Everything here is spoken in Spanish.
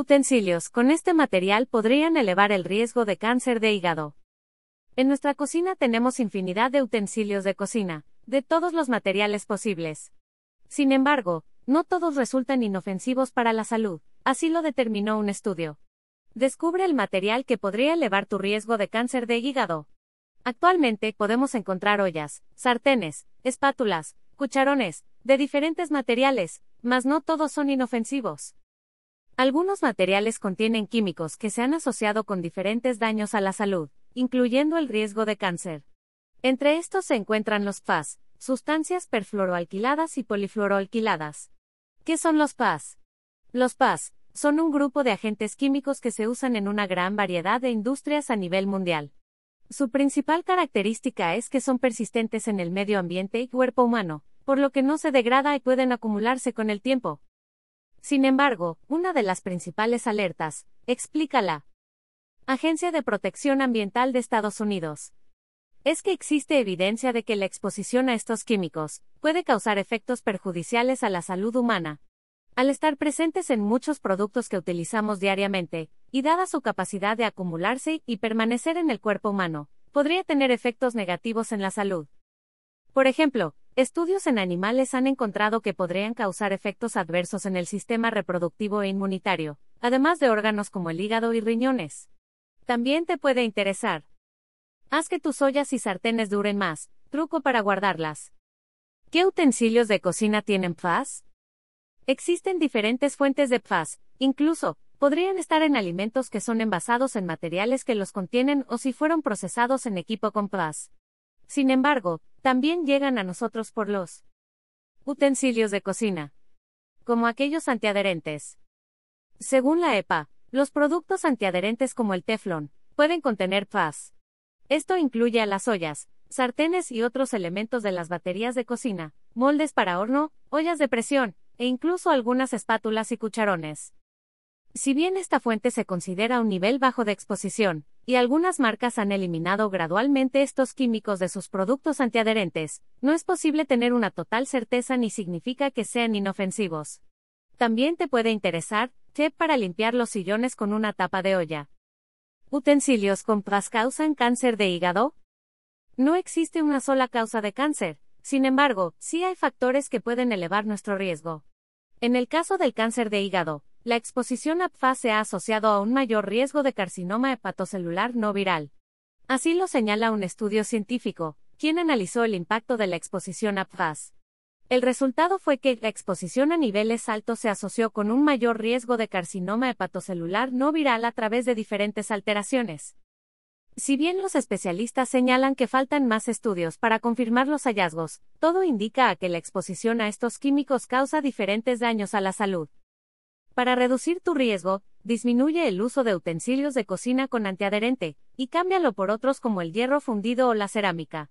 Utensilios con este material podrían elevar el riesgo de cáncer de hígado. En nuestra cocina tenemos infinidad de utensilios de cocina, de todos los materiales posibles. Sin embargo, no todos resultan inofensivos para la salud, así lo determinó un estudio. Descubre el material que podría elevar tu riesgo de cáncer de hígado. Actualmente podemos encontrar ollas, sartenes, espátulas, cucharones, de diferentes materiales, mas no todos son inofensivos. Algunos materiales contienen químicos que se han asociado con diferentes daños a la salud, incluyendo el riesgo de cáncer. Entre estos se encuentran los PFAS, sustancias perfluoroalquiladas y polifluoroalquiladas. ¿Qué son los PFAS? Los PFAS son un grupo de agentes químicos que se usan en una gran variedad de industrias a nivel mundial. Su principal característica es que son persistentes en el medio ambiente y cuerpo humano, por lo que no se degrada y pueden acumularse con el tiempo. Sin embargo, una de las principales alertas, explica la Agencia de Protección Ambiental de Estados Unidos, es que existe evidencia de que la exposición a estos químicos puede causar efectos perjudiciales a la salud humana. Al estar presentes en muchos productos que utilizamos diariamente, y dada su capacidad de acumularse y permanecer en el cuerpo humano, podría tener efectos negativos en la salud. Por ejemplo, estudios en animales han encontrado que podrían causar efectos adversos en el sistema reproductivo e inmunitario, además de órganos como el hígado y riñones. También te puede interesar. Haz que tus ollas y sartenes duren más. Truco para guardarlas. ¿Qué utensilios de cocina tienen PFAS? Existen diferentes fuentes de PFAS, incluso, podrían estar en alimentos que son envasados en materiales que los contienen o si fueron procesados en equipo con PFAS. Sin embargo, también llegan a nosotros por los utensilios de cocina, como aquellos antiadherentes. Según la EPA, los productos antiadherentes como el teflón pueden contener PFAS. Esto incluye a las ollas, sartenes y otros elementos de las baterías de cocina, moldes para horno, ollas de presión, e incluso algunas espátulas y cucharones. Si bien esta fuente se considera un nivel bajo de exposición, y algunas marcas han eliminado gradualmente estos químicos de sus productos antiadherentes, no es posible tener una total certeza ni significa que sean inofensivos. También te puede interesar, tip para limpiar los sillones con una tapa de olla. ¿Utensilios con PFAS causan cáncer de hígado? No existe una sola causa de cáncer, sin embargo, sí hay factores que pueden elevar nuestro riesgo. En el caso del cáncer de hígado, la exposición a PFAS se ha asociado a un mayor riesgo de carcinoma hepatocelular no viral. Así lo señala un estudio científico, quien analizó el impacto de la exposición a PFAS. El resultado fue que la exposición a niveles altos se asoció con un mayor riesgo de carcinoma hepatocelular no viral a través de diferentes alteraciones. Si bien los especialistas señalan que faltan más estudios para confirmar los hallazgos, todo indica a que la exposición a estos químicos causa diferentes daños a la salud. Para reducir tu riesgo, disminuye el uso de utensilios de cocina con antiadherente, y cámbialo por otros como el hierro fundido o la cerámica.